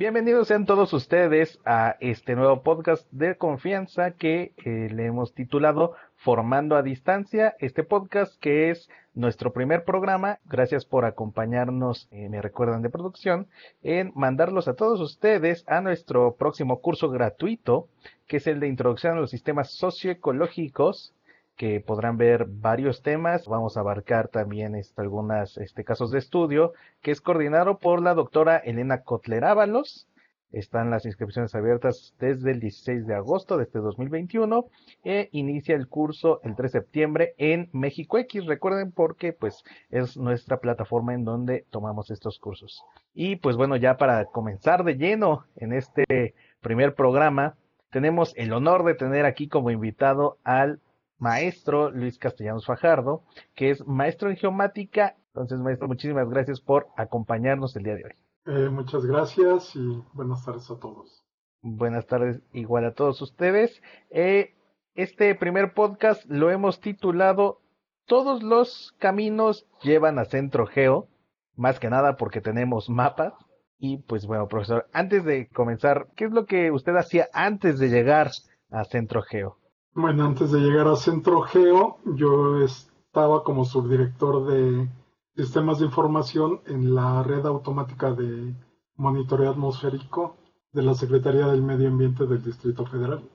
Bienvenidos sean todos ustedes a este nuevo podcast de confianza que eh, le hemos titulado Formando a Distancia. Este podcast que es nuestro primer programa. Gracias por acompañarnos, eh, me recuerdan de producción, en mandarlos a todos ustedes a nuestro próximo curso gratuito, que es el de Introducción a los Sistemas Socioecológicos que podrán ver varios temas. Vamos a abarcar también este, algunos este, casos de estudio, que es coordinado por la doctora Elena Kotler Ábalos. Están las inscripciones abiertas desde el 16 de agosto de este 2021 e inicia el curso el 3 de septiembre en México X. Recuerden porque pues es nuestra plataforma en donde tomamos estos cursos. Y pues bueno, ya para comenzar de lleno en este primer programa, tenemos el honor de tener aquí como invitado al maestro Luis Castellanos Fajardo, que es maestro en geomática. Entonces, maestro, muchísimas gracias por acompañarnos el día de hoy. Eh, muchas gracias y buenas tardes a todos. Buenas tardes igual a todos ustedes. Eh, este primer podcast lo hemos titulado Todos los caminos llevan a Centro Geo, más que nada porque tenemos mapas. Y pues bueno, profesor, antes de comenzar, ¿qué es lo que usted hacía antes de llegar a Centro Geo? Bueno, antes de llegar a Centro Geo, yo estaba como subdirector de sistemas de información en la red automática de monitoreo atmosférico de la Secretaría del Medio Ambiente del Distrito Federal.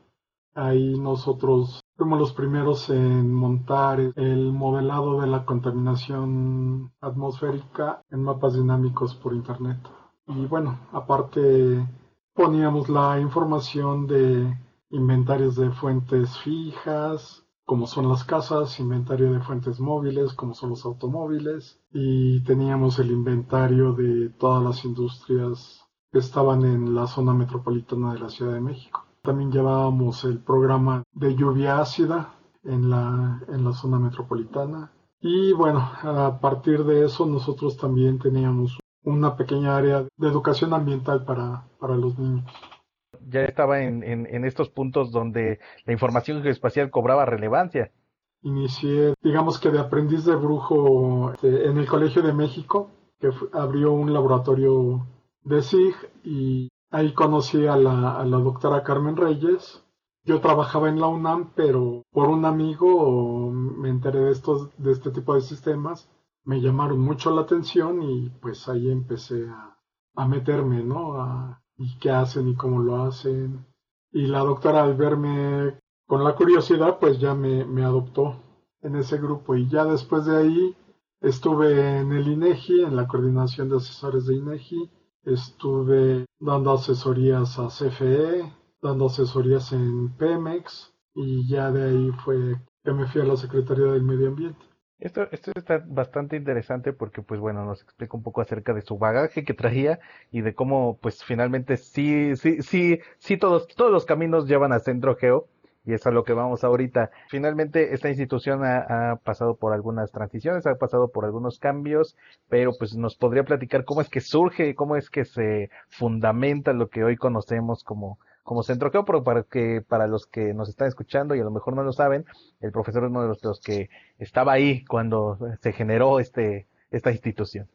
Ahí nosotros fuimos los primeros en montar el modelado de la contaminación atmosférica en mapas dinámicos por Internet. Y bueno, aparte poníamos la información de inventarios de fuentes fijas, como son las casas, inventario de fuentes móviles, como son los automóviles, y teníamos el inventario de todas las industrias que estaban en la zona metropolitana de la Ciudad de México. También llevábamos el programa de lluvia ácida en la, en la zona metropolitana. Y bueno, a partir de eso nosotros también teníamos una pequeña área de educación ambiental para, para los niños ya estaba en, en, estos puntos donde la información geoespacial cobraba relevancia. Inicié, digamos que de aprendiz de brujo este, en el Colegio de México, que abrió un laboratorio de SIG y ahí conocí a la, doctora Carmen Reyes. Yo trabajaba en la UNAM, pero por un amigo me enteré de, estos, de este tipo de sistemas, me llamaron mucho la atención y pues ahí empecé a, a meterme, ¿no? A, y qué hacen y cómo lo hacen. Y la doctora al verme con la curiosidad, pues ya me, me adoptó en ese grupo y ya después de ahí estuve en el INEGI, en la coordinación de asesores de INEGI, estuve dando asesorías a CFE, dando asesorías en Pemex y ya de ahí fue que me fui a la Secretaría del Medio Ambiente. Esto, esto está bastante interesante porque, pues bueno, nos explica un poco acerca de su bagaje que traía y de cómo, pues finalmente sí, sí, sí, sí, todos, todos los caminos llevan a Centro Geo y es a lo que vamos ahorita. Finalmente, esta institución ha, ha, pasado por algunas transiciones, ha pasado por algunos cambios, pero pues nos podría platicar cómo es que surge, cómo es que se fundamenta lo que hoy conocemos como como centro pero para que para los que nos están escuchando y a lo mejor no lo saben, el profesor es uno de los, que estaba ahí cuando se generó este esta institución.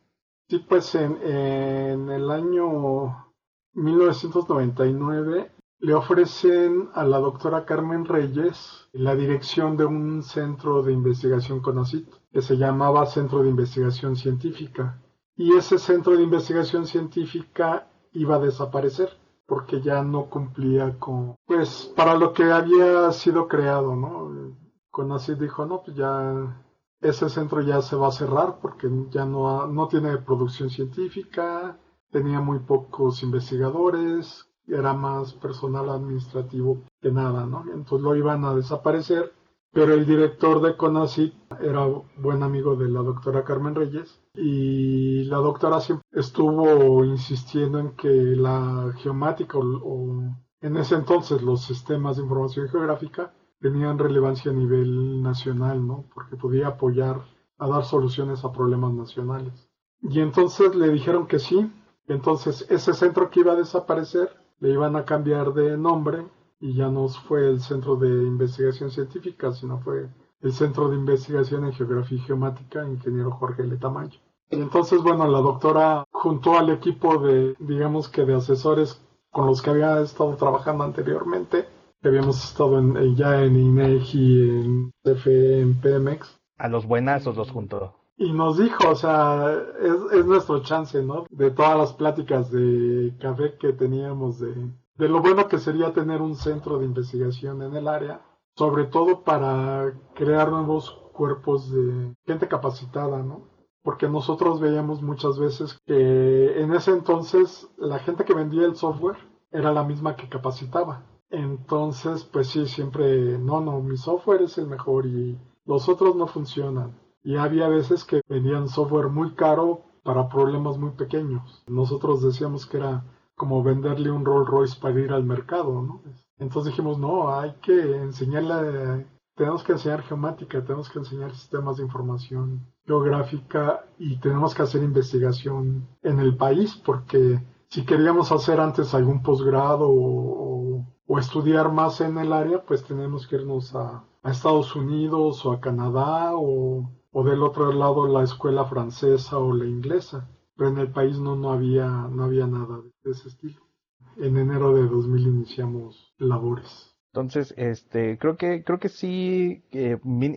Sí, pues en, en el año 1999 le ofrecen a la doctora Carmen Reyes la dirección de un centro de investigación CONACIT que se llamaba Centro de Investigación Científica. Y ese centro de investigación científica iba a desaparecer porque ya no cumplía con, pues, para lo que había sido creado, ¿no? Con así dijo, no, pues ya ese centro ya se va a cerrar porque ya no, no tiene producción científica, tenía muy pocos investigadores, era más personal administrativo que nada, ¿no? Entonces lo iban a desaparecer pero el director de CONACYT era buen amigo de la doctora Carmen Reyes y la doctora siempre estuvo insistiendo en que la geomática o, en ese entonces los sistemas de información geográfica tenían relevancia a nivel nacional, ¿no? Porque podía apoyar a dar soluciones a problemas nacionales. Y entonces le dijeron que sí. Entonces ese centro que iba a desaparecer le iban a cambiar de nombre y ya no fue el Centro de Investigación Científica, sino fue el Centro de Investigación en Geografía y Geomática, ingeniero Jorge Letamayo. Y entonces, bueno, la doctora juntó al equipo de, digamos que de asesores con los que había estado trabajando anteriormente, que habíamos estado en, ya en INEGI, en CFE, en Pemex. A los buenazos los juntó. Y nos dijo, o sea, es, es nuestro chance, ¿no? De todas las pláticas de café que teníamos de, de lo bueno que sería tener un centro de investigación en el área, sobre todo para crear nuevos cuerpos de gente capacitada, ¿no? Porque nosotros veíamos muchas veces que en ese entonces la gente que vendía el software era la misma que capacitaba. Entonces, pues sí, siempre, no, no, mi software es el mejor y los otros no funcionan. Y había veces que vendían software muy caro para problemas muy pequeños. Nosotros decíamos que era como venderle un Rolls Royce para ir al mercado, ¿no? Entonces dijimos, no, hay que enseñarle, tenemos que enseñar geomática, tenemos que enseñar sistemas de información geográfica y tenemos que hacer investigación en el país porque si queríamos hacer antes algún posgrado o, estudiar más en el área, pues tenemos que irnos a, Estados Unidos o a Canadá o, o del otro lado la escuela francesa o la inglesa pero en el país no, no, había, no había nada de ese estilo. En enero de 2000 iniciamos labores. Entonces, este, creo que, creo que sí,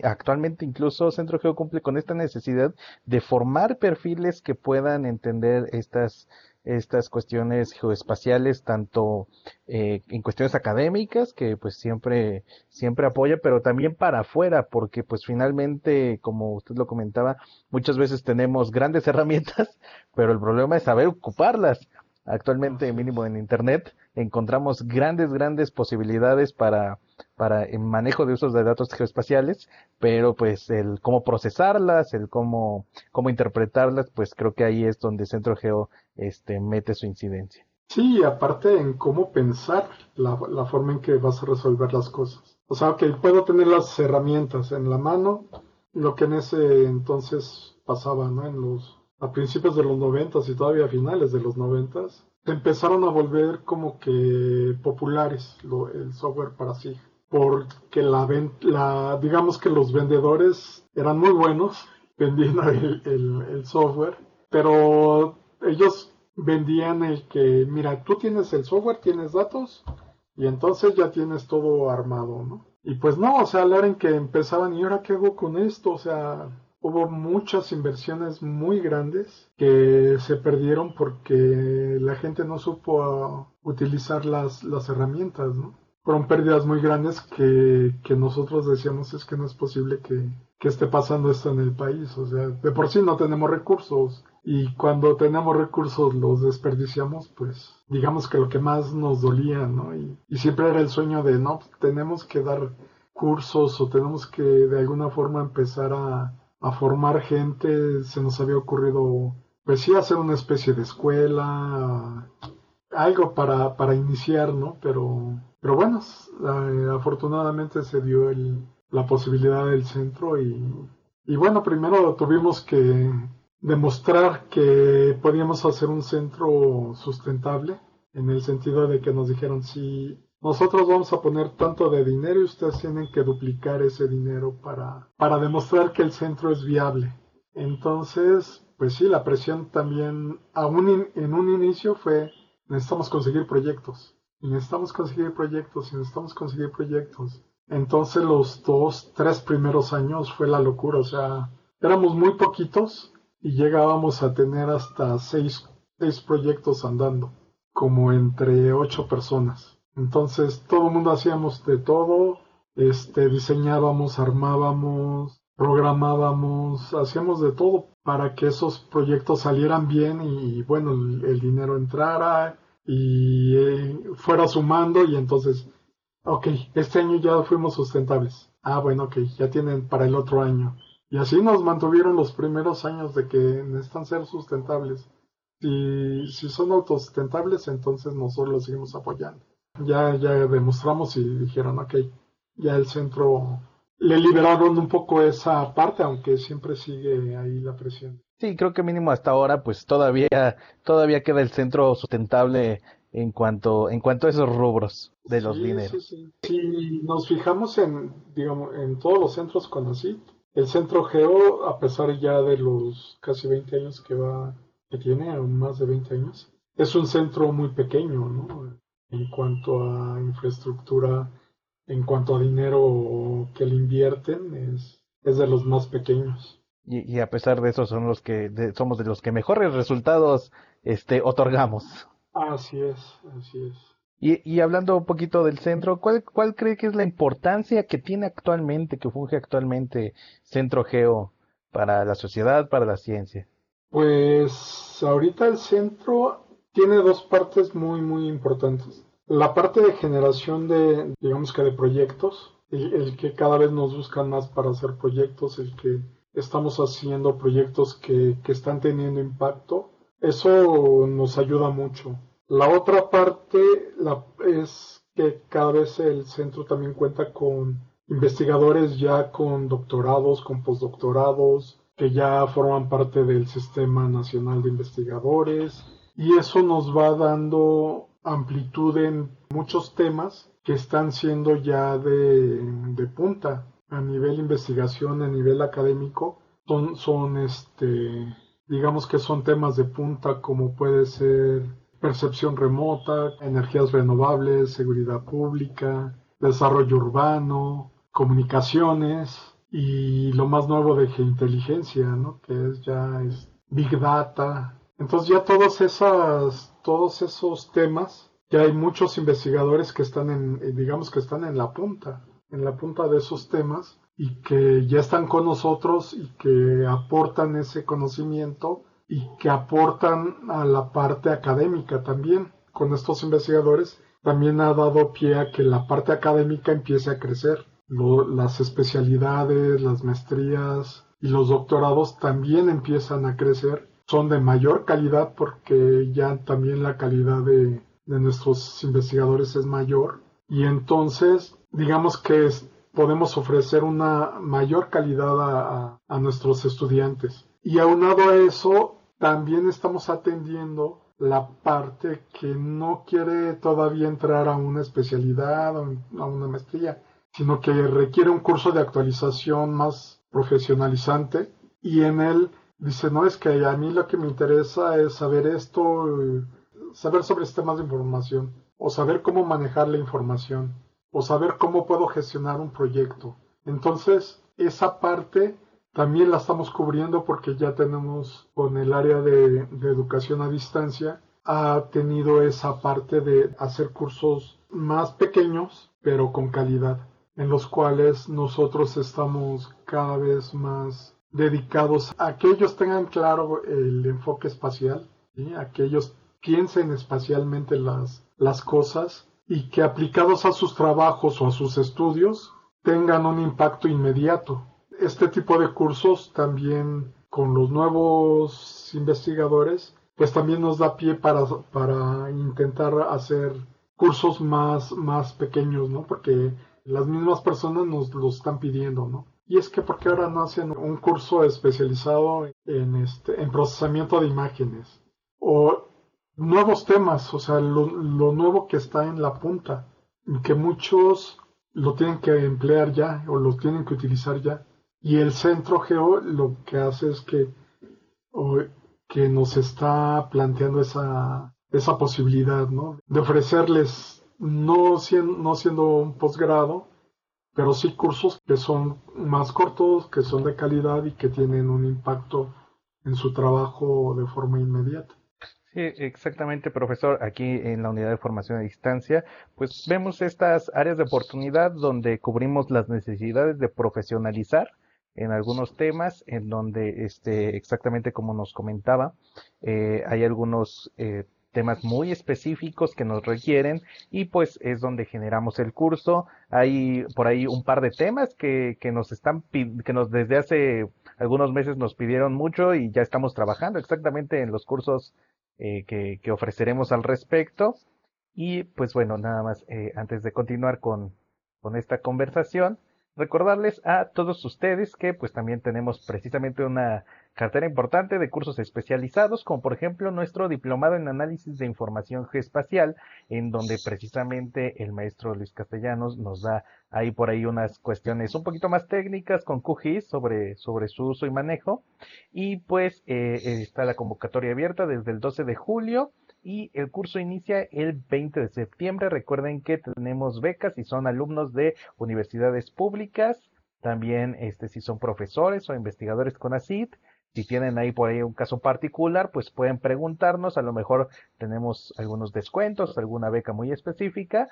actualmente incluso Centro Geo cumple con esta necesidad de formar perfiles que puedan entender estas, estas cuestiones geoespaciales, tanto eh, en cuestiones académicas, que pues siempre, siempre apoya, pero también para afuera, porque pues finalmente, como usted lo comentaba, muchas veces tenemos grandes herramientas, pero el problema es saber ocuparlas. Actualmente, mínimo en Internet, encontramos grandes, grandes posibilidades para, para el manejo de usos de datos geoespaciales, pero pues el cómo procesarlas, el cómo, cómo interpretarlas, pues creo que ahí es donde Centro Geo este, mete su incidencia. Sí, aparte en cómo pensar la, la forma en que vas a resolver las cosas. O sea, que puedo tener las herramientas en la mano, lo que en ese entonces pasaba, ¿no? En los, a principios de los noventas y todavía finales de los noventas, empezaron a volver como que populares lo, el software para sí. Porque la, la, digamos que los vendedores eran muy buenos vendiendo el, software, pero ellos vendían el que, mira, tú tienes el software, tienes datos y entonces ya tienes todo armado, ¿no? Y pues no, o sea, la hora en que empezaban, ¿y ahora qué hago con esto? O sea, hubo muchas inversiones muy grandes que se perdieron porque la gente no supo utilizar las, las herramientas, ¿no? Fueron pérdidas muy grandes que, que nosotros decíamos es que no es posible que, que esté pasando esto en el país. O sea, de por sí no tenemos recursos y cuando tenemos recursos los desperdiciamos, pues digamos que lo que más nos dolía, ¿no? Y, siempre era el sueño de, no, tenemos que dar cursos o tenemos que de alguna forma empezar a, a formar gente, se nos había ocurrido, pues sí, hacer una especie de escuela, algo para, para iniciar, ¿no? Pero, pero bueno, eh, afortunadamente se dio el, la posibilidad del centro y, y bueno, primero tuvimos que demostrar que podíamos hacer un centro sustentable, en el sentido de que nos dijeron, si nosotros vamos a poner tanto de dinero y ustedes tienen que duplicar ese dinero para, para demostrar que el centro es viable. Entonces, pues sí, la presión también, aún en un inicio fue, necesitamos conseguir proyectos, necesitamos conseguir proyectos, necesitamos conseguir proyectos. Entonces los dos, tres primeros años fue la locura, o sea, éramos muy poquitos y llegábamos a tener hasta seis, seis proyectos andando, como entre ocho personas. Entonces todo el mundo hacíamos de todo, este, diseñábamos, armábamos, programábamos, hacíamos de todo para que esos proyectos salieran bien y, bueno, el, dinero entrara y eh, fuera sumando y entonces, ok, este año ya fuimos sustentables. Ah, bueno, ok, ya tienen para el otro año. Y así nos mantuvieron los primeros años de que necesitan ser sustentables. Si, si son autosustentables, entonces nosotros los seguimos apoyando. Ya, ya demostramos y dijeron, ok, ya el centro le liberaron un poco esa parte, aunque siempre sigue ahí la presión. Sí, creo que mínimo hasta ahora, pues todavía, todavía queda el centro sustentable en cuanto, en cuanto a esos rubros de los dineros. Si nos fijamos en, digamos, en todos los centros con así, El Centro Geo, a pesar ya de los casi 20 años que va, que tiene, más de 20 años, es un centro muy pequeño, ¿no? En cuanto a infraestructura, en cuanto a dinero que le invierten, es, es de los más pequeños. Y, a pesar de eso son los que somos de los que mejores resultados este otorgamos. Así es, así es. Y, y hablando un poquito del centro, ¿cuál, ¿cuál cree que es la importancia que tiene actualmente, que funge actualmente Centro Geo para la sociedad, para la ciencia? Pues ahorita el centro tiene dos partes muy, muy importantes. La parte de generación de, digamos que de proyectos, el, que cada vez nos buscan más para hacer proyectos, el que estamos haciendo proyectos que, que están teniendo impacto, eso nos ayuda mucho. La otra parte es que cada vez el centro también cuenta con investigadores ya con doctorados, con postdoctorados, que ya forman parte del Sistema Nacional de Investigadores, y eso nos va dando amplitud en muchos temas que están siendo ya de, de punta a nivel investigación, a nivel académico, son, son este, digamos que son temas de punta como puede ser percepción remota, energías renovables, seguridad pública, desarrollo urbano, comunicaciones y lo más nuevo de geointeligencia, ¿no? que es ya es Big Data. Entonces ya todos esas, todos esos temas, ya hay muchos investigadores que están en, eh, digamos que están en la punta, en la punta de esos temas y que ya están con nosotros y que aportan ese conocimiento y que aportan a la parte académica también. Con estos investigadores también ha dado pie a que la parte académica empiece a crecer. las especialidades, las maestrías y los doctorados también empiezan a crecer. Son de mayor calidad porque ya también la calidad de, nuestros investigadores es mayor. Y entonces, digamos que podemos ofrecer una mayor calidad a, a nuestros estudiantes. Y aunado a eso, también estamos atendiendo la parte que no quiere todavía entrar a una especialidad o a una maestría, sino que requiere un curso de actualización más profesionalizante y en él dice, no, es que a mí lo que me interesa es saber esto, saber sobre sistemas de información, o saber cómo manejar la información, o saber cómo puedo gestionar un proyecto. Entonces, esa parte también la estamos cubriendo porque ya tenemos con el área de, educación a distancia, ha tenido esa parte de hacer cursos más pequeños, pero con calidad, en los cuales nosotros estamos cada vez más dedicados a que ellos tengan claro el enfoque espacial, a que ellos piensen espacialmente las, las cosas y que aplicados a sus trabajos o a sus estudios tengan un impacto inmediato este tipo de cursos también con los nuevos investigadores, pues también nos da pie para, para intentar hacer cursos más, más pequeños, ¿no? Porque las mismas personas nos lo están pidiendo, ¿no? Y es que porque ahora no hacen un curso especializado en este, en procesamiento de imágenes o nuevos temas, o sea, lo, lo nuevo que está en la punta, que muchos lo tienen que emplear ya o lo tienen que utilizar ya. Y el centro geo lo que hace es que, que nos está planteando esa, esa posibilidad, ¿no? De ofrecerles, no, no siendo un posgrado, pero sí cursos que son más cortos, que son de calidad y que tienen un impacto en su trabajo de forma inmediata. Sí, exactamente, profesor. Aquí en la unidad de formación a distancia, pues vemos estas áreas de oportunidad donde cubrimos las necesidades de profesionalizar en algunos temas en donde este exactamente como nos comentaba eh, hay algunos eh, temas muy específicos que nos requieren y pues es donde generamos el curso. Hay por ahí un par de temas que, que nos están que nos desde hace algunos meses nos pidieron mucho y ya estamos trabajando exactamente en los cursos eh, que, que, ofreceremos al respecto. Y pues bueno nada más antes de continuar con, con esta conversación recordarles a todos ustedes que pues también tenemos precisamente una cartera importante de cursos especializados, como por ejemplo nuestro diplomado en análisis de información geoespacial, en donde precisamente el maestro Luis Castellanos nos da ahí por ahí unas cuestiones un poquito más técnicas con QGIS sobre, sobre su uso y manejo. Y pues eh, está la convocatoria abierta desde el 12 de julio y el curso inicia el 20 de septiembre. Recuerden que tenemos becas y son alumnos de universidades públicas. También este, si son profesores o investigadores con ACID si tienen ahí por ahí un caso particular, pues pueden preguntarnos, a lo mejor tenemos algunos descuentos, alguna beca muy específica,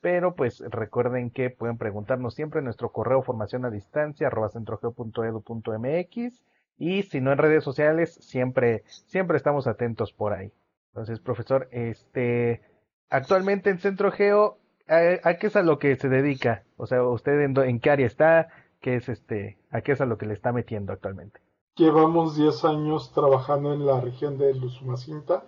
pero pues recuerden que pueden preguntarnos siempre en nuestro correo formación a distancia centrogeo.edu.mx y si no en redes sociales, siempre, siempre estamos atentos por ahí. Entonces, profesor, este, actualmente en Centro Geo, ¿a, qué es a lo que se dedica? O sea, ¿usted en, en qué área está? ¿Qué es este, a qué es a lo que le está metiendo actualmente? Llevamos 10 años trabajando en la región de Luzumacinta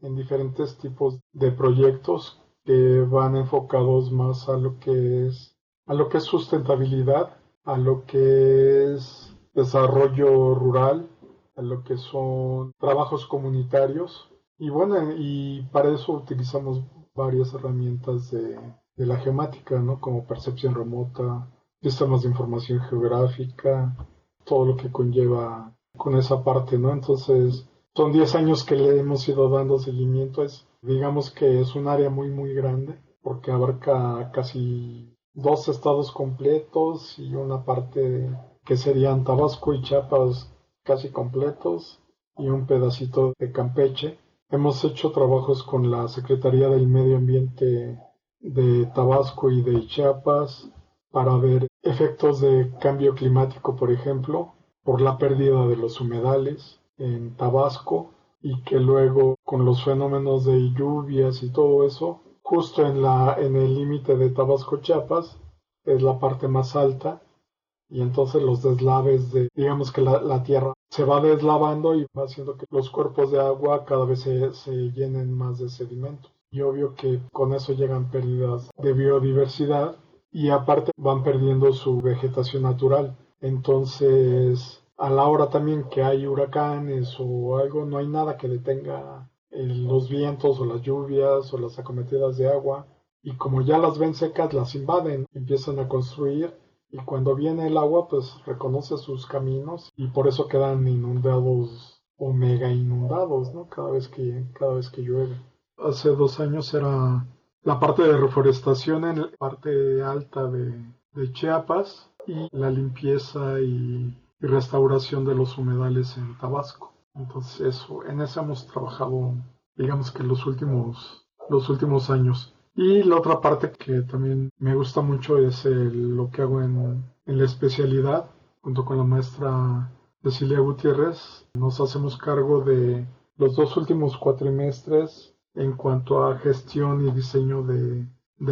en diferentes tipos de proyectos que van enfocados más a lo que es a lo que es sustentabilidad, a lo que es desarrollo rural, a lo que son trabajos comunitarios y bueno, y para eso utilizamos varias herramientas de, de la geomática, ¿no? Como percepción remota, sistemas de información geográfica, todo lo que conlleva con esa parte, ¿no? Entonces, son 10 años que le hemos ido dando seguimiento. Es, digamos que es un área muy, muy grande, porque abarca casi dos estados completos y una parte que serían Tabasco y Chiapas casi completos y un pedacito de Campeche. Hemos hecho trabajos con la Secretaría del Medio Ambiente de Tabasco y de Chiapas para ver efectos de cambio climático, por ejemplo, por la pérdida de los humedales en Tabasco y que luego con los fenómenos de lluvias y todo eso, justo en la en el límite de Tabasco Chiapas es la parte más alta y entonces los deslaves de digamos que la, tierra se va deslavando y va haciendo que los cuerpos de agua cada vez se, se llenen más de sedimento y obvio que con eso llegan pérdidas de biodiversidad y aparte van perdiendo su vegetación natural. Entonces, a la hora también que hay huracanes o algo, no hay nada que detenga los vientos o las lluvias o las acometidas de agua. Y como ya las ven secas, las invaden, empiezan a construir y cuando viene el agua, pues reconoce sus caminos y por eso quedan inundados o mega inundados, ¿no? Cada vez que, cada vez que llueve. Hace dos años era la parte de reforestación en la parte alta de, Chiapas y la limpieza y, restauración de los humedales en Tabasco. Entonces eso, en eso hemos trabajado, digamos que los últimos, los últimos años. Y la otra parte que también me gusta mucho es lo que hago en, en la especialidad, junto con la maestra Cecilia Gutiérrez. Nos hacemos cargo de los dos últimos cuatrimestres en cuanto a gestión y diseño de,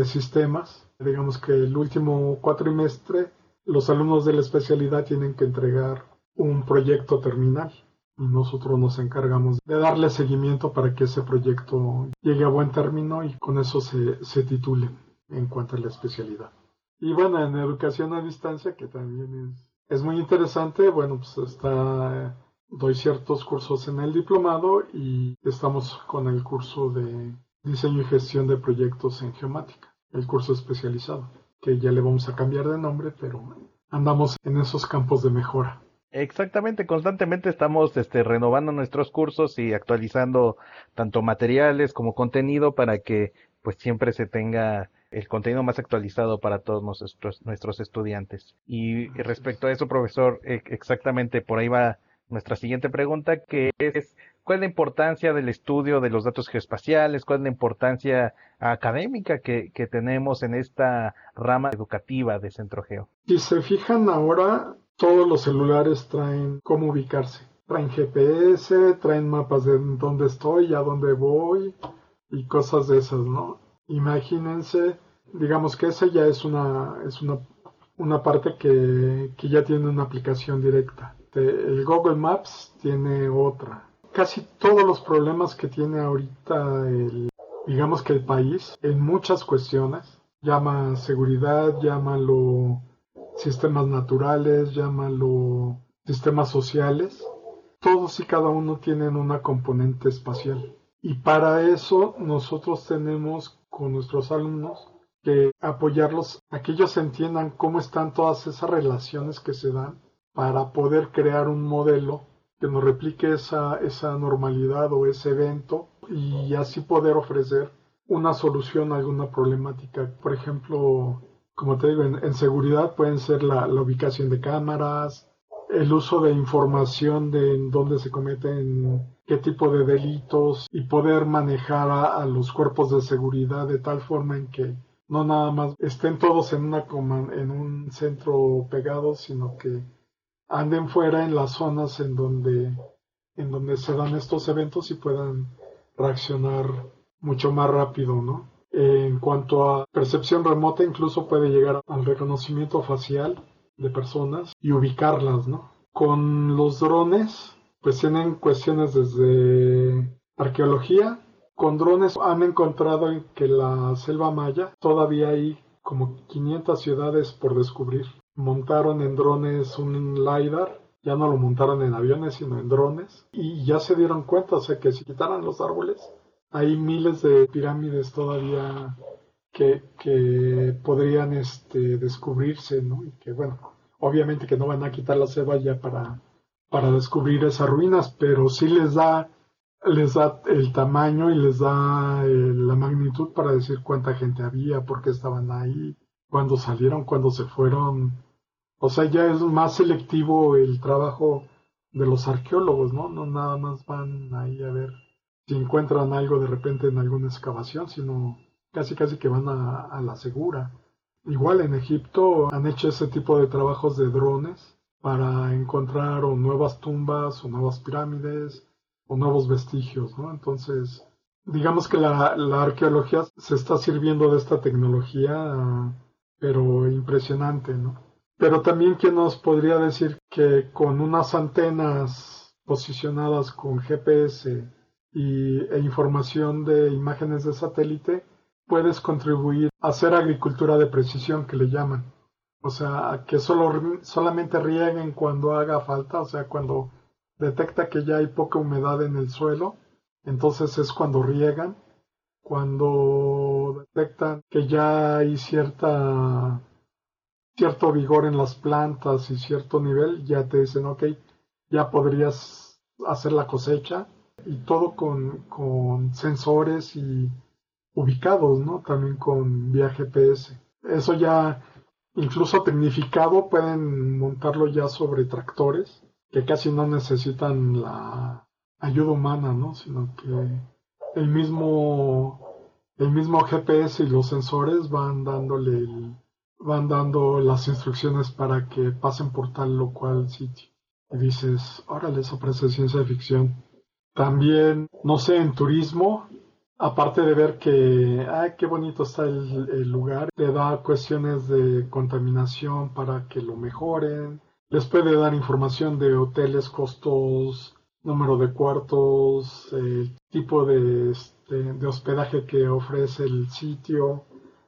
sistemas. Digamos que el último cuatrimestre los alumnos de la especialidad tienen que entregar un proyecto terminal y nosotros nos encargamos de darle seguimiento para que ese proyecto llegue a buen término y con eso se, se titule en cuanto a la especialidad. Y bueno, en educación a distancia, que también es, es muy interesante, bueno, pues está doy ciertos cursos en el diplomado y estamos con el curso de diseño y gestión de proyectos en geomática, el curso especializado, que ya le vamos a cambiar de nombre, pero andamos en esos campos de mejora. Exactamente, constantemente estamos este, renovando nuestros cursos y actualizando tanto materiales como contenido para que pues siempre se tenga el contenido más actualizado para todos nuestros, nuestros estudiantes. Y respecto a eso, profesor, e, exactamente por ahí va nuestra siguiente pregunta, que es cuál es la importancia del estudio de los datos geoespaciales, cuál es la importancia académica que, tenemos en esta rama educativa de Centro Geo. Si se fijan ahora, todos los celulares traen cómo ubicarse. Traen GPS, traen mapas de dónde estoy, a dónde voy y cosas de esas, ¿no? Imagínense, digamos que esa ya es una, es una, una parte que, que ya tiene una aplicación directa el Google Maps tiene otra. Casi todos los problemas que tiene ahorita el, digamos que el país, en muchas cuestiones, llama seguridad, llámalo sistemas naturales, llámalo sistemas sociales, todos y cada uno tienen una componente espacial. Y para eso nosotros tenemos con nuestros alumnos que apoyarlos a que ellos entiendan cómo están todas esas relaciones que se dan para poder crear un modelo que nos replique esa, esa normalidad o ese evento y así poder ofrecer una solución a alguna problemática. Por ejemplo, como te digo, en, seguridad pueden ser la, ubicación de cámaras, el uso de información de dónde se cometen qué tipo de delitos y poder manejar a, los cuerpos de seguridad de tal forma en que no nada más estén todos en una en un centro pegado, sino que anden fuera en las zonas en donde en donde se dan estos eventos y puedan reaccionar mucho más rápido, ¿no? En cuanto a percepción remota, incluso puede llegar al reconocimiento facial de personas y ubicarlas, ¿no? Con los drones, pues tienen cuestiones desde arqueología. Con drones han encontrado que la selva maya todavía hay como 500 ciudades por descubrir. Montaron en drones un LiDAR, ya no lo montaron en aviones, sino en drones, y ya se dieron cuenta, o sea, que si quitaran los árboles, hay miles de pirámides todavía que, que podrían este, descubrirse, ¿no? Y que, bueno, obviamente que no van a quitar la selva ya para, para descubrir esas ruinas, pero sí les da, les da el tamaño y les da eh, la magnitud para decir cuánta gente había, por qué estaban ahí, cuándo salieron, cuándo se fueron. O sea, ya es más selectivo el trabajo de los arqueólogos, ¿no? No nada más van ahí a ver si encuentran algo de repente en alguna excavación, sino casi casi que van a, la segura. Igual en Egipto han hecho ese tipo de trabajos de drones para encontrar nuevas tumbas o nuevas pirámides o nuevos vestigios, ¿no? Entonces, digamos que la, la arqueología se está sirviendo de esta tecnología, pero impresionante, ¿no? Pero también que nos podría decir que con unas antenas posicionadas con GPS y, e información de imágenes de satélite, puedes contribuir a hacer agricultura de precisión que le llaman. O sea, que solo, solamente rieguen cuando haga falta, o sea, cuando detecta que ya hay poca humedad en el suelo, entonces es cuando riegan. Cuando detectan que ya hay cierta cierto vigor en las plantas y cierto nivel, ya te dicen, ok, ya podrías hacer la cosecha y todo con, con sensores y ubicados, ¿no? También con vía GPS. Eso ya, incluso tecnificado, pueden montarlo ya sobre tractores que casi no necesitan la ayuda humana, ¿no? Sino que el mismo, el mismo GPS y los sensores van dándole van dando las instrucciones para que pasen por tal o cual sitio. Y dices, órale, eso parece ciencia ficción. También, no sé, en turismo, aparte de ver que, ay, qué bonito está el, lugar, te da cuestiones de contaminación para que lo mejoren. Les puede dar información de hoteles, costos, número de cuartos, el tipo de, este, de hospedaje que ofrece el sitio,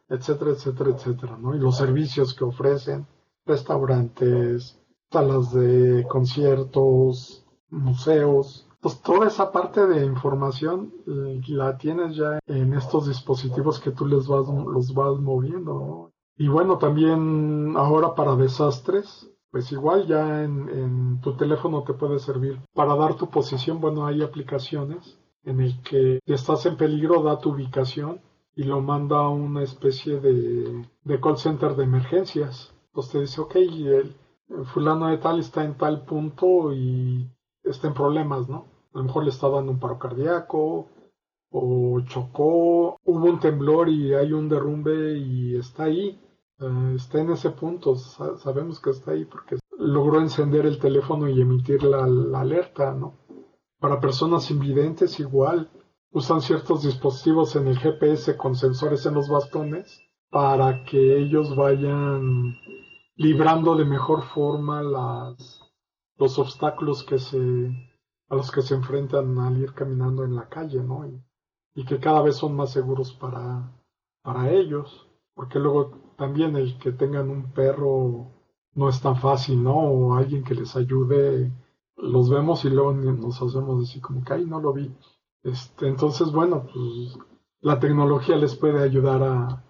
etcétera, etcétera, etcétera, ¿no? Y los servicios que ofrecen, restaurantes, salas de conciertos, museos, pues toda esa parte de información eh, la tienes ya en estos dispositivos que tú les vas, los vas moviendo, Y bueno, también ahora para desastres, pues igual ya en, en, tu teléfono te puede servir para dar tu posición. Bueno, hay aplicaciones en el que estás en peligro da tu ubicación y lo manda a una especie de, de call center de emergencias. Entonces te dice, ok, el fulano de tal está en tal punto y está en problemas, ¿no? A lo mejor le está dando un paro cardíaco o chocó, hubo un temblor y hay un derrumbe y está ahí, eh, está en ese punto, sabemos que está ahí porque logró encender el teléfono y emitir la, alerta, ¿no? Para personas invidentes igual, usan ciertos dispositivos en el GPS con sensores en los bastones para que ellos vayan librando de mejor forma las, los obstáculos que se, a los que se enfrentan al ir caminando en la calle, ¿no? Y, que cada vez son más seguros para, para ellos, porque luego también el que tengan un perro no es tan fácil, ¿no? O alguien que les ayude, los vemos y luego nos hacemos así como que, ay, no lo vi. Este, entonces, bueno, pues la tecnología les puede ayudar a,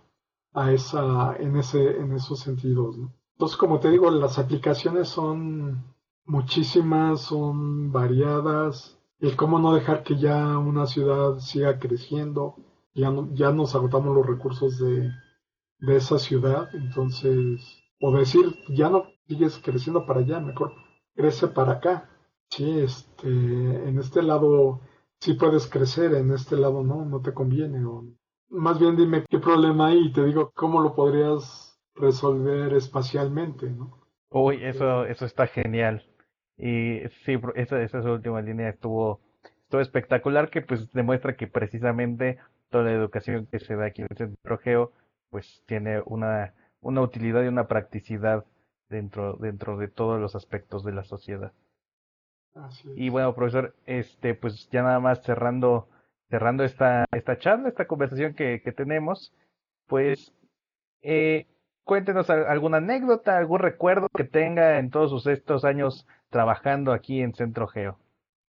a esa, en ese, en esos sentidos, ¿no? Entonces, como te digo, las aplicaciones son muchísimas, son variadas. El cómo no dejar que ya una ciudad siga creciendo. Ya, no, ya nos agotamos los recursos de, de esa ciudad. Entonces, o decir, ya no sigues creciendo para allá, mejor crece para acá. Sí, este, en este lado sí puedes crecer, en este lado no, no te conviene. O, más bien dime qué problema hay y te digo cómo lo podrías resolver espacialmente, ¿no? Uy, eso, eso está genial. Y sí, esa, esa última línea estuvo, estuvo espectacular, que pues demuestra que precisamente toda la educación que se da aquí en el Centro Geo, pues tiene una, una utilidad y una practicidad dentro, dentro de todos los aspectos de la sociedad. Y bueno, profesor, este, pues ya nada más cerrando, cerrando esta, esta charla, esta conversación que, que tenemos, pues eh, cuéntenos alguna anécdota, algún recuerdo que tenga en todos estos años trabajando aquí en Centro Geo.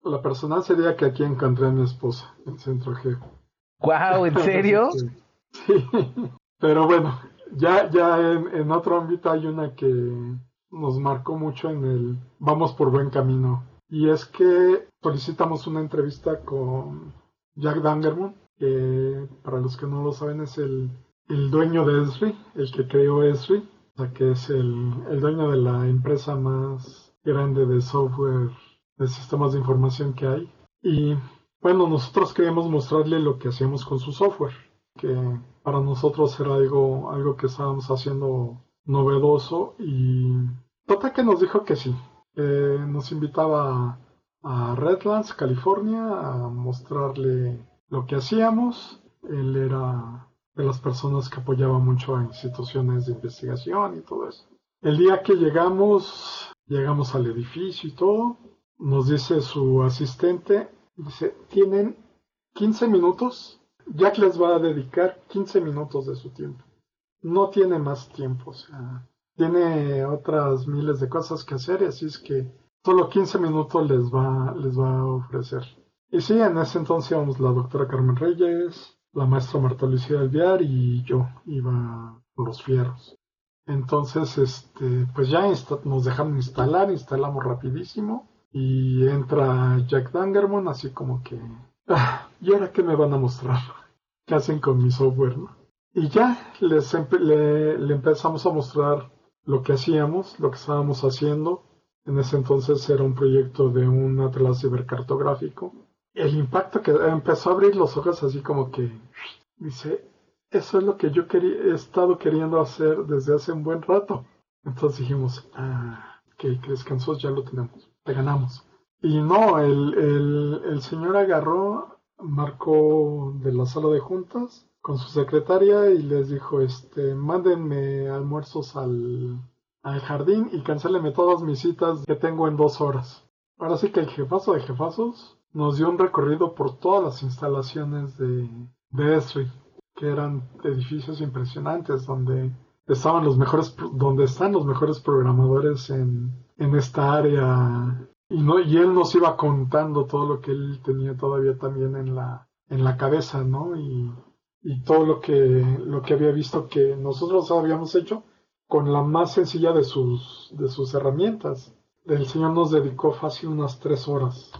La personal sería que aquí encontré a mi esposa en Centro Geo. ¡Wow! ¿En serio? sí. Pero bueno, ya, ya en, en, otro ámbito hay una que nos marcó mucho en el vamos por buen camino. Y es que solicitamos una entrevista con Jack Dangermond, que para los que no lo saben es el, el dueño de Esri, el que creó Esri, o sea que es el, el dueño de la empresa más grande de software de sistemas de información que hay. Y bueno, nosotros queríamos mostrarle lo que hacíamos con su software, que para nosotros era algo, algo que estábamos haciendo novedoso y total que nos dijo que sí. nos invitaba a Redlands, California, a mostrarle lo que hacíamos. Él era de las personas que apoyaba mucho a instituciones de investigación y todo eso. El día que llegamos, llegamos al edificio y todo, nos dice su asistente, dice, tienen 15 minutos Jack les va a dedicar 15 minutos de su tiempo. No tiene más tiempo, o sea, tiene otras miles de cosas que hacer, y así es que solo 15 minutos les va, les va a ofrecer. Y sí, en ese entonces íbamos la doctora Carmen Reyes, la maestra Marta Lucía Alviar y yo iba con los fierros. Entonces, este, pues ya nos dejaron instalar, instalamos rapidísimo y entra Jack Dangermon así como que Ah, ¿y ahora qué me van a mostrar? ¿Qué hacen con mi software? Y ya les le, empezamos a mostrar lo que hacíamos, lo que estábamos haciendo. En ese entonces era un proyecto de un atlas cibercartográfico. El impacto que empezó a abrir los ojos así como que dice, eso es lo que yo he estado queriendo hacer desde hace un buen rato. Entonces dijimos, ah, que descansos ya lo tenemos, te ganamos. Y no, el, el, señor agarró, marcó de la sala de juntas con su secretaria y les dijo, este, mándenme almuerzos al, al jardín y cancelenme todas mis citas que tengo en dos horas. Ahora sí que el jefazo de jefazos nos dio un recorrido por todas las instalaciones de, de Esri, que eran edificios impresionantes donde estaban los mejores, donde están los mejores programadores en, en esta área y, no, y él nos iba contando todo lo que él tenía todavía también en la, en la cabeza, ¿no? Y, y todo lo que, lo que había visto que nosotros habíamos hecho con la más sencilla de sus, de sus herramientas. El Señor nos dedicó fácil unas tres horas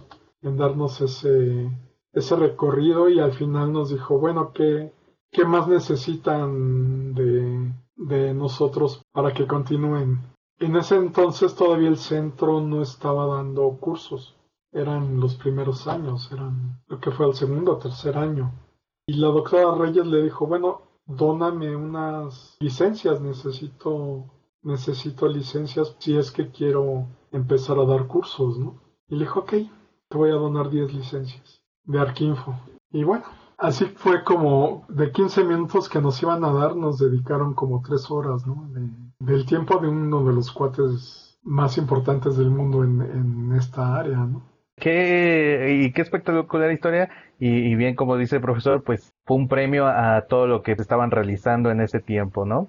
en darnos ese, ese recorrido y al final nos dijo, bueno, ¿qué, qué más necesitan de, nosotros para que continúen? En ese entonces todavía el centro no estaba dando cursos. Eran los primeros años, eran lo que fue el segundo o tercer año. Y la doctora Reyes le dijo, bueno, dóname unas licencias, necesito, necesito licencias si es que quiero empezar a dar cursos, ¿no? Y le dijo, ok, te voy a donar 10 licencias de Arquinfo. Y bueno, así fue como de 15 minutos que nos iban a dar, nos dedicaron como 3 horas, ¿no? del tiempo de uno de los cuates más importantes del mundo en, esta área, ¿no? Qué, y qué espectacular historia, y, bien como dice el profesor, pues fue un premio a todo lo que estaban realizando en ese tiempo, ¿no?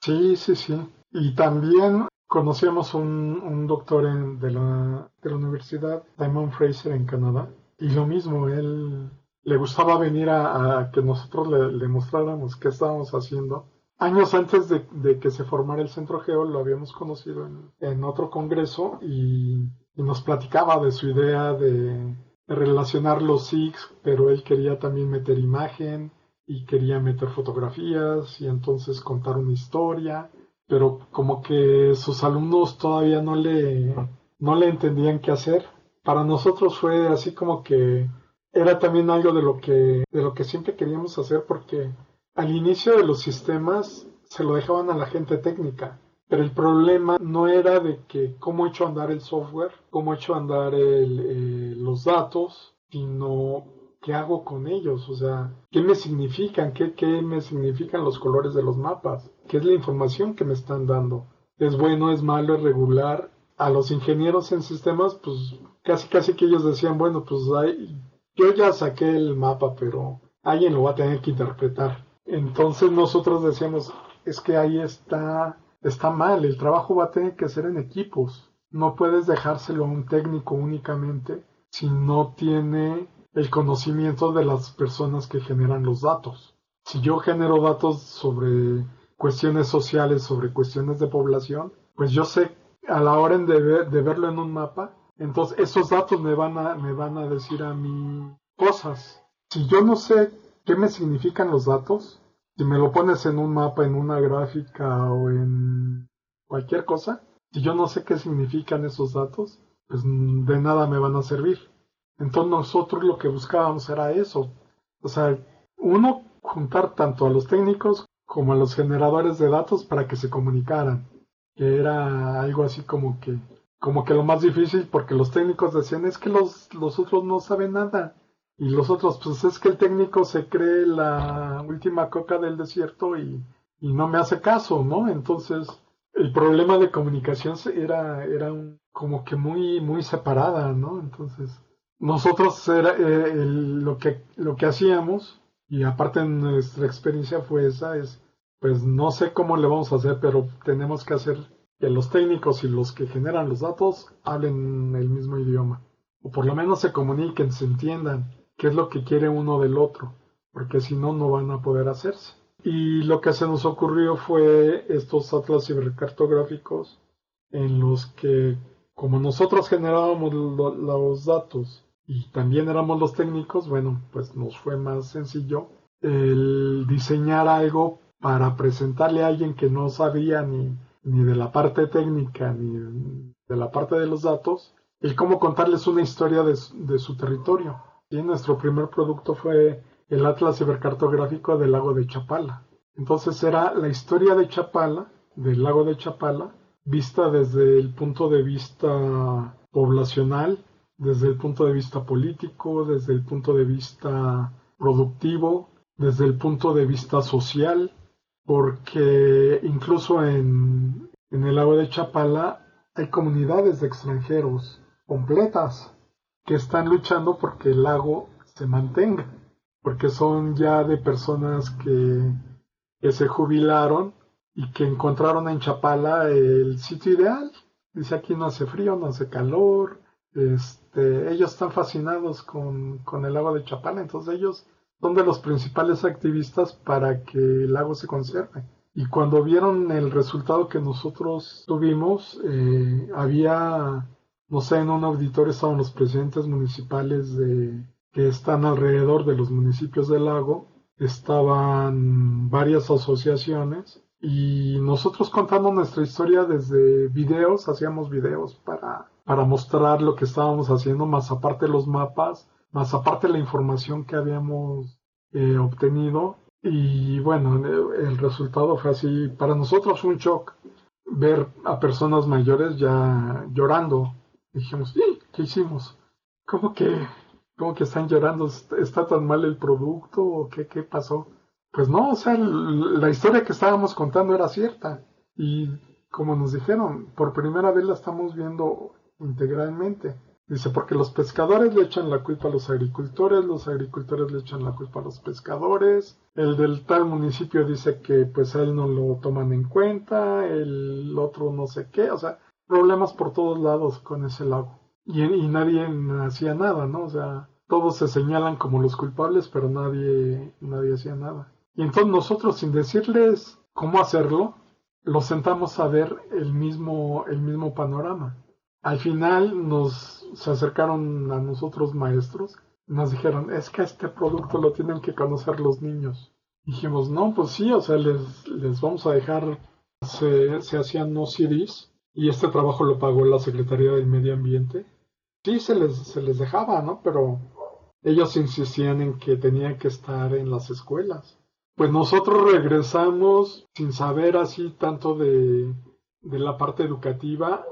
Sí, sí, sí. Y también conocíamos un, un doctor en, de, la, de la universidad, Simon Fraser, en Canadá, y lo mismo, él le gustaba venir a, que nosotros le, mostráramos qué estábamos haciendo. Años antes de, que se formara el Centro Geo, lo habíamos conocido en, otro congreso y, nos platicaba de su idea de, relacionar los SIGs, pero él quería también meter imagen y quería meter fotografías y entonces contar una historia, pero como que sus alumnos todavía no le, no le entendían qué hacer. Para nosotros fue así como que era también algo de lo que, de lo que siempre queríamos hacer porque al inicio de los sistemas se lo dejaban a la gente técnica. Pero el problema no era de que cómo he hecho andar el software, cómo he hecho andar el, eh, los datos, sino qué hago con ellos, o sea, qué me significan, ¿Qué, qué me significan los colores de los mapas, qué es la información que me están dando. Es bueno, es malo, es regular. A los ingenieros en sistemas, pues casi casi que ellos decían, bueno, pues hay, yo ya saqué el mapa, pero alguien lo va a tener que interpretar. Entonces nosotros decíamos, es que ahí está, está mal, el trabajo va a tener que ser en equipos. No puedes dejárselo a un técnico únicamente si no tiene el conocimiento de las personas que generan los datos. Si yo genero datos sobre cuestiones sociales, sobre cuestiones de población, pues yo sé a la hora de, de verlo en un mapa, entonces, esos datos me van a, me van a decir a mí cosas. Si yo no sé qué me significan los datos, si me lo pones en un mapa, en una gráfica o en cualquier cosa, si yo no sé qué significan esos datos, pues de nada me van a servir. Entonces nosotros lo que buscábamos era eso. O sea, uno, juntar tanto a los técnicos como a los generadores de datos para que se comunicaran. Que era algo así como que como que lo más difícil porque los técnicos decían es que los, los otros no saben nada y los otros pues es que el técnico se cree la última coca del desierto y, y no me hace caso, ¿no? Entonces el problema de comunicación era, era como que muy, muy separada, ¿no? Entonces nosotros era, eh, lo, que, lo que hacíamos y aparte nuestra experiencia fue esa, es pues no sé cómo le vamos a hacer, pero tenemos que hacer que los técnicos y los que generan los datos hablen el mismo idioma, o por lo menos se comuniquen, se entiendan qué es lo que quiere uno del otro, porque si no, no van a poder hacerse. Y lo que se nos ocurrió fue estos atlas cibercartográficos en los que, como nosotros generábamos los datos y también éramos los técnicos, bueno, pues nos fue más sencillo el diseñar algo para presentarle a alguien que no sabía ni ni de la parte técnica, ni de la parte de los datos, el cómo contarles una historia de, su territorio. Y nuestro primer producto fue el Atlas Cibercartográfico del lago de Chapala. Entonces era la historia de Chapala, del lago de Chapala, vista desde el punto de vista poblacional, desde el punto de vista político, desde el punto de vista productivo, desde el punto de vista social, porque incluso en, el lago de Chapala hay comunidades de extranjeros completas que están luchando porque el lago se mantenga, porque son ya de personas que, que se jubilaron y que encontraron en Chapala el sitio ideal. Dice aquí no hace frío, no hace calor, este, ellos están fascinados con, con el lago de Chapala, entonces ellos son de los principales activistas para que el lago se conserve. Y cuando vieron el resultado que nosotros tuvimos, eh, había, no sé, en un auditorio estaban los presidentes municipales de, que están alrededor de los municipios del lago, estaban varias asociaciones y nosotros contando nuestra historia desde videos, hacíamos videos para, para mostrar lo que estábamos haciendo, más aparte los mapas, más aparte la información que habíamos eh, obtenido. Y bueno, el resultado fue así. Para nosotros fue un shock ver a personas mayores ya llorando. dijimos, ¿qué hicimos? ¿Cómo que, cómo que están llorando? ¿Está tan mal el producto o qué, qué pasó? Pues no, o sea, la historia que estábamos contando era cierta. Y como nos dijeron, por primera vez la estamos viendo integralmente. Dice, porque los pescadores le echan la culpa a los agricultores, los agricultores le echan la culpa a los pescadores, el del tal municipio dice que pues a él no lo toman en cuenta, el otro no sé qué, o sea, problemas por todos lados con ese lago. Y, y nadie hacía nada, ¿no? O sea, todos se señalan como los culpables, pero nadie, nadie hacía nada. Y entonces nosotros, sin decirles cómo hacerlo, los sentamos a ver el mismo, el mismo panorama. Al final nos se acercaron a nosotros maestros, nos dijeron, es que este producto lo tienen que conocer los niños. Dijimos, no, pues sí, o sea, les, les vamos a dejar, se, se hacían no CDs y este trabajo lo pagó la Secretaría del Medio Ambiente. Sí, se les, se les dejaba, ¿no? Pero ellos insistían en que tenían que estar en las escuelas. Pues nosotros regresamos sin saber así tanto de, de la parte educativa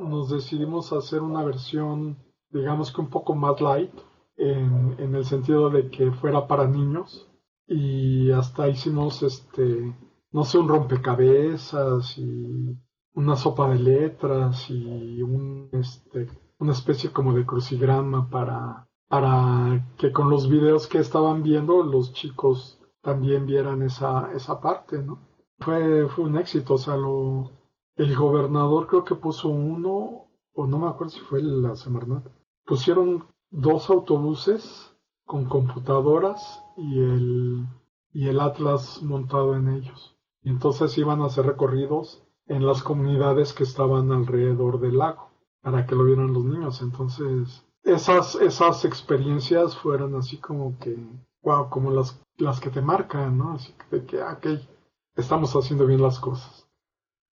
nos decidimos hacer una versión, digamos que un poco más light, en, en el sentido de que fuera para niños. Y hasta hicimos, este, no sé, un rompecabezas y una sopa de letras y un, este, una especie como de crucigrama para, para que con los videos que estaban viendo los chicos también vieran esa, esa parte, ¿no? Fue, fue un éxito, o sea, lo, el gobernador creo que puso uno, o no me acuerdo si fue la Semarnat, pusieron dos autobuses con computadoras y el, y el Atlas montado en ellos. Y entonces iban a hacer recorridos en las comunidades que estaban alrededor del lago para que lo vieran los niños. Entonces, esas, esas experiencias fueron así como que, wow, como las, las que te marcan, ¿no? Así que, de que, ok, estamos haciendo bien las cosas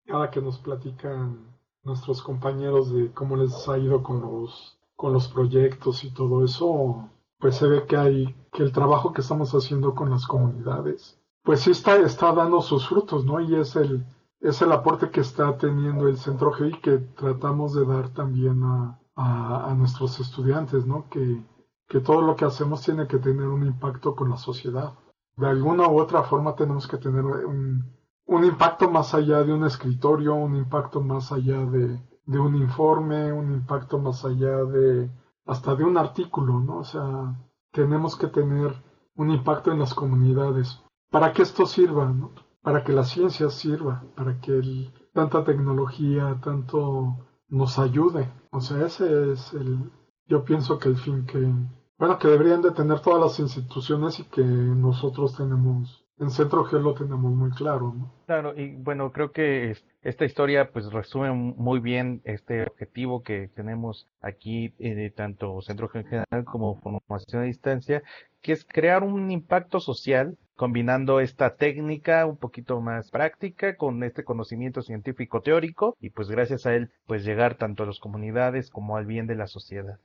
cada que nos platican nuestros compañeros de cómo les ha ido con los, con los proyectos y todo eso, pues se ve que hay, que el trabajo que estamos haciendo con las comunidades, pues sí está, está dando sus frutos, ¿no? Y es el, es el aporte que está teniendo el Centro GI que tratamos de dar también a, a, a nuestros estudiantes, ¿no? Que, que todo lo que hacemos tiene que tener un impacto con la sociedad. De alguna u otra forma tenemos que tener un, un impacto más allá de un escritorio, un impacto más allá de, de un informe, un impacto más allá de hasta de un artículo, ¿no? O sea, tenemos que tener un impacto en las comunidades para que esto sirva, ¿no? Para que la ciencia sirva, para que el, tanta tecnología, tanto nos ayude. O sea, ese es el, yo pienso que el fin que, bueno, que deberían de tener todas las instituciones y que nosotros tenemos en Centro Geo lo tenemos muy claro, ¿no? Claro, y bueno, creo que esta historia pues resume muy bien este objetivo que tenemos aquí, eh, tanto Centro Geo en general como formación a distancia, que es crear un impacto social combinando esta técnica un poquito más práctica con este conocimiento científico teórico y pues gracias a él pues llegar tanto a las comunidades como al bien de la sociedad.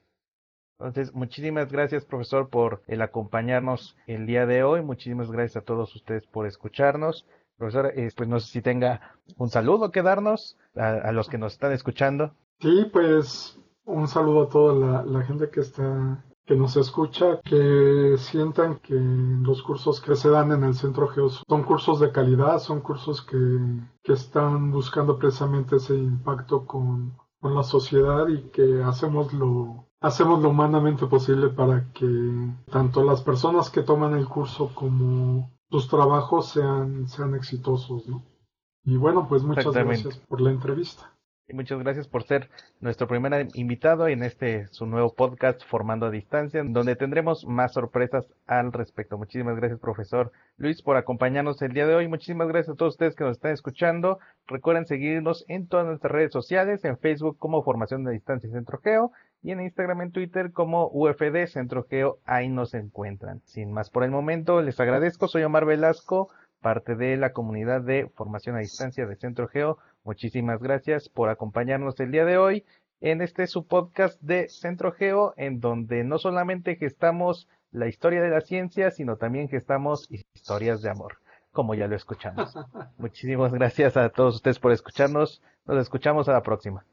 Entonces, muchísimas gracias, profesor, por el acompañarnos el día de hoy. Muchísimas gracias a todos ustedes por escucharnos. Profesor, eh, pues no sé si tenga un saludo que darnos a, los que nos están escuchando. Sí, pues un saludo a toda la, gente que está que nos escucha, que sientan que los cursos que se dan en el Centro Geo son cursos de calidad, son cursos que, que están buscando precisamente ese impacto con, con la sociedad y que hacemos lo, hacemos lo humanamente posible para que tanto las personas que toman el curso como sus trabajos sean, sean exitosos, ¿no? Y bueno, pues muchas gracias por la entrevista. Y muchas gracias por ser nuestro primer invitado en este su nuevo podcast Formando a Distancia, donde tendremos más sorpresas al respecto. Muchísimas gracias, profesor Luis, por acompañarnos el día de hoy. Muchísimas gracias a todos ustedes que nos están escuchando. Recuerden seguirnos en todas nuestras redes sociales, en Facebook como Formación a Distancia Centro Geo y en Instagram, en Twitter como UFD Centro Geo, ahí nos encuentran. Sin más por el momento, les agradezco, soy Omar Velasco, parte de la comunidad de formación a distancia de Centro Geo. Muchísimas gracias por acompañarnos el día de hoy en este su podcast de Centro Geo, en donde no solamente gestamos la historia de la ciencia, sino también gestamos historias de amor, como ya lo escuchamos. Muchísimas gracias a todos ustedes por escucharnos. Nos escuchamos a la próxima.